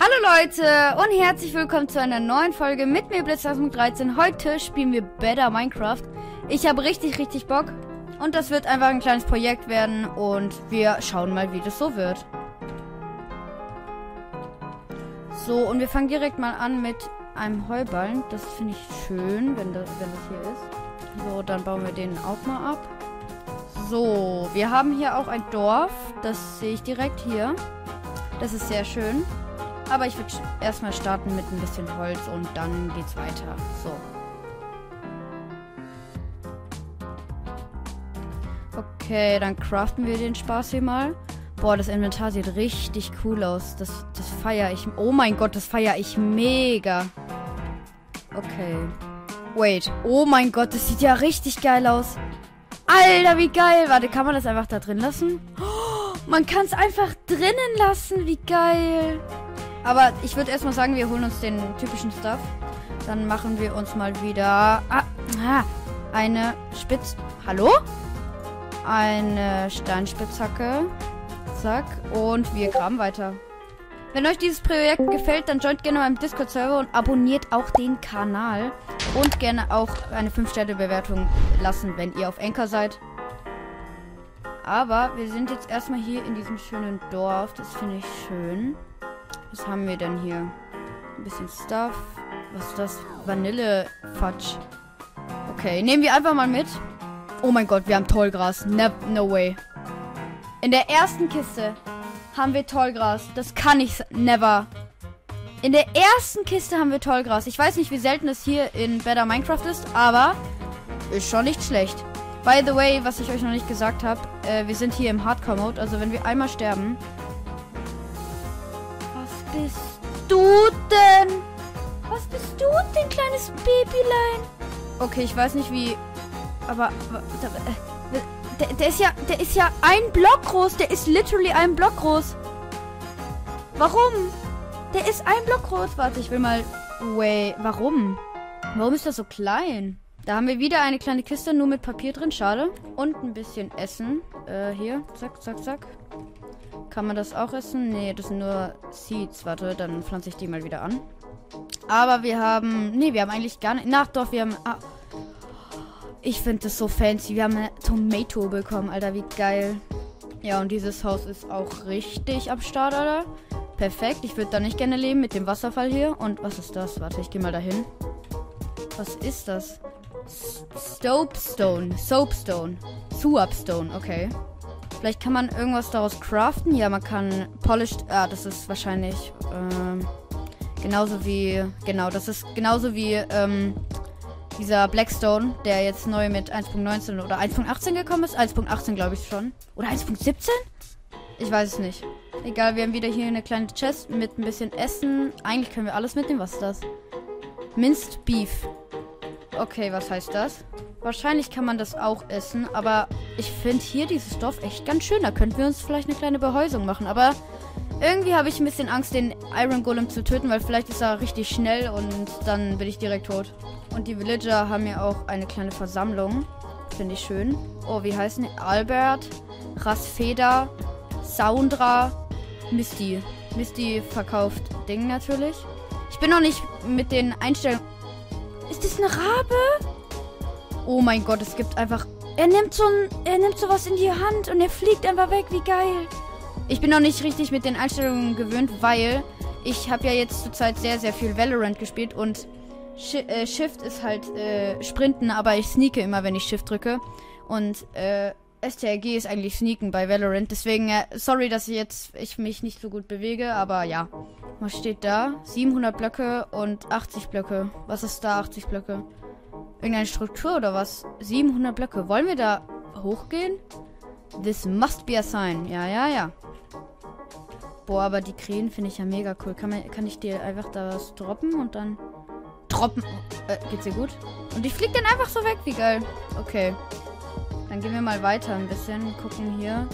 Hallo Leute und herzlich willkommen zu einer neuen Folge mit mir Blitz 2013. Heute spielen wir Better Minecraft. Ich habe richtig, richtig Bock und das wird einfach ein kleines Projekt werden und wir schauen mal, wie das so wird. So, und wir fangen direkt mal an mit einem Heuballen. Das finde ich schön, wenn das, wenn das hier ist. So, dann bauen wir den auch mal ab. So, wir haben hier auch ein Dorf. Das sehe ich direkt hier. Das ist sehr schön. Aber ich würde erstmal starten mit ein bisschen Holz und dann geht's weiter. So. Okay, dann craften wir den Spaß hier mal. Boah, das Inventar sieht richtig cool aus. Das, das feiere ich. Oh mein Gott, das feiere ich mega. Okay. Wait. Oh mein Gott, das sieht ja richtig geil aus. Alter, wie geil. Warte, kann man das einfach da drin lassen? Oh, man kann es einfach drinnen lassen. Wie geil. Aber ich würde erstmal sagen, wir holen uns den typischen Stuff. Dann machen wir uns mal wieder ah, ah, eine Spitz... Hallo? Eine Steinspitzhacke. Zack. Und wir graben weiter. Wenn euch dieses Projekt gefällt, dann joint gerne meinem Discord-Server und abonniert auch den Kanal. Und gerne auch eine 5-Sterne-Bewertung lassen, wenn ihr auf Enker seid. Aber wir sind jetzt erstmal hier in diesem schönen Dorf. Das finde ich schön. Was haben wir denn hier? Ein bisschen Stuff. Was ist das? Vanille-Fudge. Okay, nehmen wir einfach mal mit. Oh mein Gott, wir haben Tollgras. Ne no way. In der ersten Kiste haben wir Tollgras. Das kann ich never. In der ersten Kiste haben wir Tollgras. Ich weiß nicht, wie selten es hier in Better Minecraft ist, aber ist schon nicht schlecht. By the way, was ich euch noch nicht gesagt habe, äh, wir sind hier im Hardcore-Mode. Also wenn wir einmal sterben, bist du denn? Was bist du denn, kleines Babylein? Okay, ich weiß nicht wie. Aber. Äh, der, der, ist ja. Der ist ja ein Block groß. Der ist literally ein Block groß. Warum? Der ist ein Block groß. Warte, ich will mal. Wait, warum? Warum ist das so klein? Da haben wir wieder eine kleine Kiste, nur mit Papier drin. Schade. Und ein bisschen Essen. Äh, hier. Zack, zack, zack. Kann man das auch essen? Nee, das sind nur Seeds. Warte, dann pflanze ich die mal wieder an. Aber wir haben... Nee, wir haben eigentlich gar nicht... Nach doch, wir haben... Ah, ich finde das so fancy. Wir haben eine Tomato bekommen, Alter. Wie geil. Ja, und dieses Haus ist auch richtig am Start, Alter. Perfekt. Ich würde da nicht gerne leben mit dem Wasserfall hier. Und was ist das? Warte, ich gehe mal dahin. Was ist das? Soapstone. Soapstone. Suapstone. Okay. Vielleicht kann man irgendwas daraus craften. Ja, man kann polished. Ah, das ist wahrscheinlich ähm, genauso wie. Genau, das ist genauso wie ähm, dieser Blackstone, der jetzt neu mit 1.19 oder 1.18 gekommen ist. 1.18 glaube ich schon. Oder 1.17? Ich weiß es nicht. Egal, wir haben wieder hier eine kleine Chest mit ein bisschen Essen. Eigentlich können wir alles mitnehmen. Was ist das? Minced Beef. Okay, was heißt das? Wahrscheinlich kann man das auch essen, aber ich finde hier dieses Dorf echt ganz schön. Da könnten wir uns vielleicht eine kleine Behäusung machen. Aber irgendwie habe ich ein bisschen Angst, den Iron Golem zu töten, weil vielleicht ist er richtig schnell und dann bin ich direkt tot. Und die Villager haben ja auch eine kleine Versammlung. Finde ich schön. Oh, wie heißen die? Albert, Rasfeda, Saundra, Misty. Misty verkauft Ding natürlich. Ich bin noch nicht mit den Einstellungen. Ist das eine Rabe? Oh mein Gott, es gibt einfach. Er nimmt so ein. Er nimmt sowas in die Hand und er fliegt einfach weg. Wie geil. Ich bin noch nicht richtig mit den Einstellungen gewöhnt, weil ich habe ja jetzt zurzeit sehr, sehr viel Valorant gespielt und Sh äh, Shift ist halt äh, Sprinten, aber ich sneake immer, wenn ich Shift drücke. Und äh, STRG ist eigentlich Sneaken bei Valorant. Deswegen, äh, sorry, dass ich jetzt ich mich nicht so gut bewege, aber ja. Was steht da? 700 Blöcke und 80 Blöcke. Was ist da 80 Blöcke? Irgendeine Struktur oder was? 700 Blöcke. Wollen wir da hochgehen? This must be a sign. Ja, ja, ja. Boah, aber die Krähen finde ich ja mega cool. Kann, man, kann ich dir einfach da was droppen und dann... Droppen. Äh, geht's dir gut? Und die fliegt dann einfach so weg. Wie geil. Okay. Dann gehen wir mal weiter ein bisschen. Gucken hier.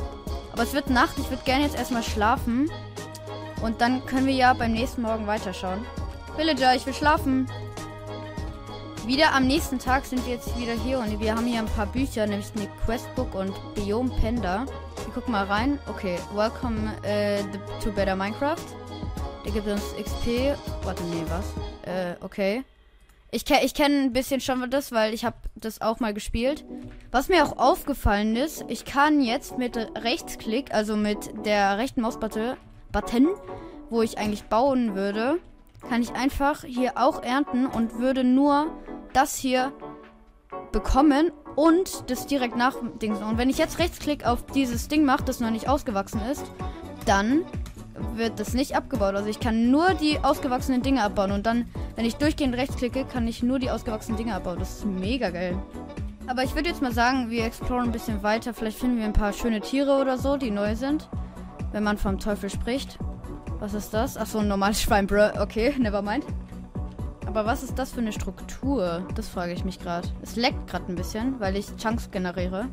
Aber es wird Nacht. Ich würde gerne jetzt erstmal schlafen. Und dann können wir ja beim nächsten Morgen weiterschauen. Villager, ich will schlafen. Wieder am nächsten Tag sind wir jetzt wieder hier und wir haben hier ein paar Bücher, nämlich eine Questbook und Biome Panda. Wir gucken mal rein. Okay, welcome uh, to Better Minecraft. Der gibt uns XP. Warte, nee, was? Äh, okay. Ich, ich kenne ein bisschen schon das, weil ich habe das auch mal gespielt. Was mir auch aufgefallen ist, ich kann jetzt mit Rechtsklick, also mit der rechten Mausbutton, Button, wo ich eigentlich bauen würde, kann ich einfach hier auch ernten und würde nur das hier bekommen und das direkt nach Dings. Und wenn ich jetzt Rechtsklick auf dieses Ding mache, das noch nicht ausgewachsen ist, dann wird das nicht abgebaut. Also ich kann nur die ausgewachsenen Dinge abbauen. Und dann, wenn ich durchgehend rechts klicke, kann ich nur die ausgewachsenen Dinge abbauen. Das ist mega geil. Aber ich würde jetzt mal sagen, wir exploren ein bisschen weiter. Vielleicht finden wir ein paar schöne Tiere oder so, die neu sind. Wenn man vom Teufel spricht. Was ist das? Achso, ein normales Schwein, bro. Okay, never mind. Aber was ist das für eine Struktur? Das frage ich mich gerade. Es leckt gerade ein bisschen, weil ich Chunks generiere.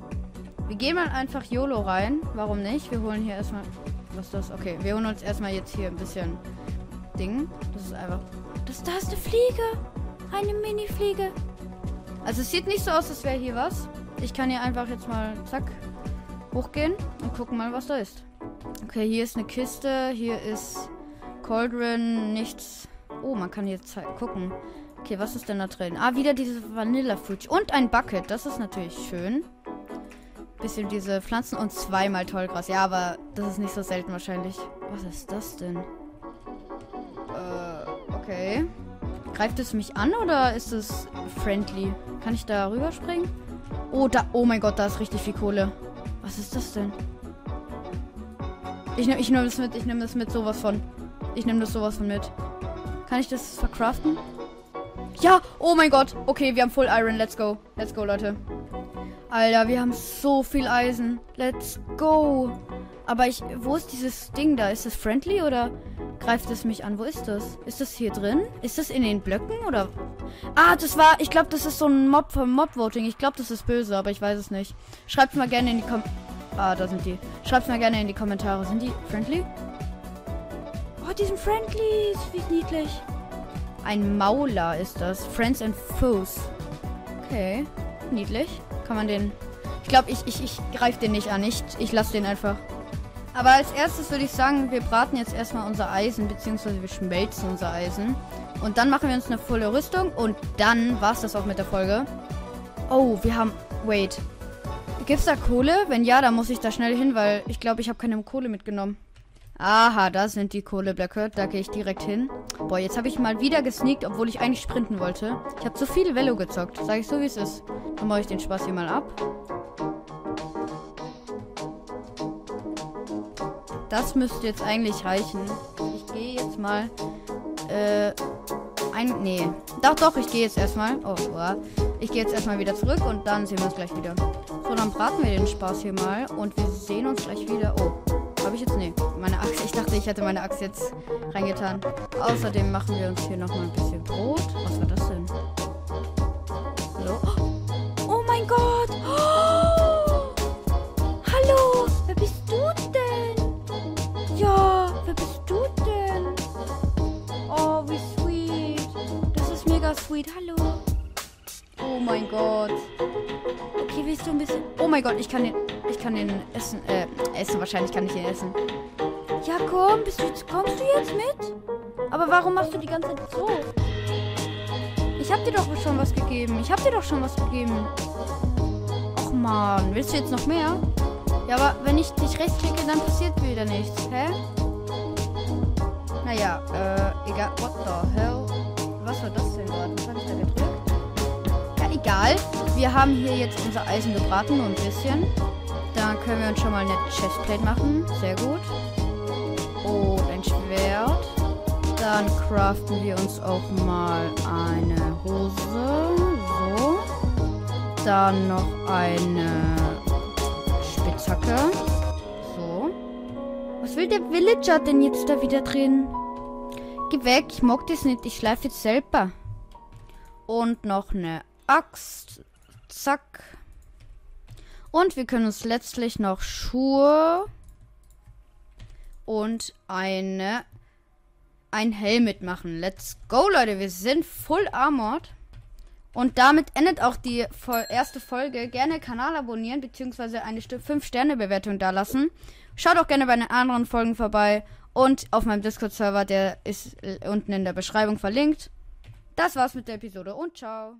Wir gehen mal einfach YOLO rein. Warum nicht? Wir holen hier erstmal was ist das? Okay, wir holen uns erstmal jetzt hier ein bisschen Ding. Das ist einfach. Das da ist eine Fliege. Eine Mini-Fliege. Also es sieht nicht so aus, als wäre hier was. Ich kann hier einfach jetzt mal zack hochgehen und gucken mal, was da ist. Okay, hier ist eine Kiste. Hier ist Cauldron. Nichts. Oh, man kann jetzt gucken. Okay, was ist denn da drin? Ah, wieder diese Vanilla Fruit. Und ein Bucket. Das ist natürlich schön bisschen diese Pflanzen und zweimal Tollgras. Ja, aber das ist nicht so selten wahrscheinlich. Was ist das denn? Äh, okay. Greift es mich an oder ist es friendly? Kann ich da rüberspringen? Oh, da. Oh mein Gott, da ist richtig viel Kohle. Was ist das denn? Ich nehme ich nehm das mit. Ich nehme das mit sowas von. Ich nehme das sowas von mit. Kann ich das verkraften? Ja! Oh mein Gott! Okay, wir haben Full Iron. Let's go. Let's go, Leute. Alter, wir haben so viel Eisen. Let's go. Aber ich. Wo ist dieses Ding da? Ist es friendly oder greift es mich an? Wo ist das? Ist das hier drin? Ist das in den Blöcken oder. Ah, das war. Ich glaube, das ist so ein Mob vom Mob-Voting. Ich glaube, das ist böse, aber ich weiß es nicht. Schreibt mal gerne in die Kom. Ah, da sind die. Schreibt mal gerne in die Kommentare. Sind die friendly? Oh, die sind friendly. Wie niedlich. Ein Mauler ist das. Friends and Foes. Okay. Niedlich. Kann man den. Ich glaube, ich, ich, ich greife den nicht an. Ich, ich lasse den einfach. Aber als erstes würde ich sagen, wir braten jetzt erstmal unser Eisen, beziehungsweise wir schmelzen unser Eisen. Und dann machen wir uns eine volle Rüstung und dann war es das auch mit der Folge. Oh, wir haben. Wait. Gibt's da Kohle? Wenn ja, dann muss ich da schnell hin, weil ich glaube, ich habe keine Kohle mitgenommen. Aha, da sind die Kohleblöcke. Da gehe ich direkt hin. Boah, jetzt habe ich mal wieder gesneakt, obwohl ich eigentlich sprinten wollte. Ich habe zu viel Velo gezockt. Sag ich so, wie es ist. Dann mache ich den Spaß hier mal ab. Das müsste jetzt eigentlich reichen. Ich gehe jetzt mal. Äh. Ein. Nee. Doch, doch, ich gehe jetzt erstmal. Oh, wow. Ich gehe jetzt erstmal wieder zurück und dann sehen wir uns gleich wieder. So, dann braten wir den Spaß hier mal und wir sehen uns gleich wieder. Oh. Habe ich jetzt? Nee. Meine Axt. Ich dachte, ich hätte meine Axt jetzt reingetan. Außerdem machen wir uns hier nochmal ein bisschen Brot. Was war das denn? Hallo? Oh mein Gott! Oh! Hallo! Wer bist du denn? Ja, wer bist du denn? Oh, wie sweet. Das ist mega sweet. Hallo. Oh mein Gott. Okay, willst du ein bisschen. Oh mein Gott, ich kann den. Ich kann den essen. Äh, essen. Wahrscheinlich kann ich ihn essen. Ja, komm, bist du, kommst du jetzt mit? Aber warum machst du die ganze Zeit so? Ich hab dir doch schon was gegeben. Ich hab dir doch schon was gegeben. Och man, willst du jetzt noch mehr? Ja, aber wenn ich dich rechtsklicke, dann passiert wieder nichts. Hä? Naja, äh, egal. What the hell? Was war das denn gerade? Was hab ich da gedrückt? Egal. Wir haben hier jetzt unser Eisen gebraten, nur ein bisschen. Da können wir uns schon mal eine Chestplate machen. Sehr gut. Und ein Schwert. Dann craften wir uns auch mal eine Hose. So. Dann noch eine Spitzhacke. So. Was will der Villager denn jetzt da wieder drin? Geh weg, ich mag das nicht. Ich schleife jetzt selber. Und noch eine Axt. Zack. Und wir können uns letztlich noch Schuhe und eine ein Helm mitmachen. Let's go, Leute. Wir sind full armored. Und damit endet auch die erste Folge. Gerne Kanal abonnieren, beziehungsweise eine 5-Sterne-Bewertung da lassen. Schaut auch gerne bei den anderen Folgen vorbei und auf meinem Discord-Server, der ist unten in der Beschreibung verlinkt. Das war's mit der Episode und ciao.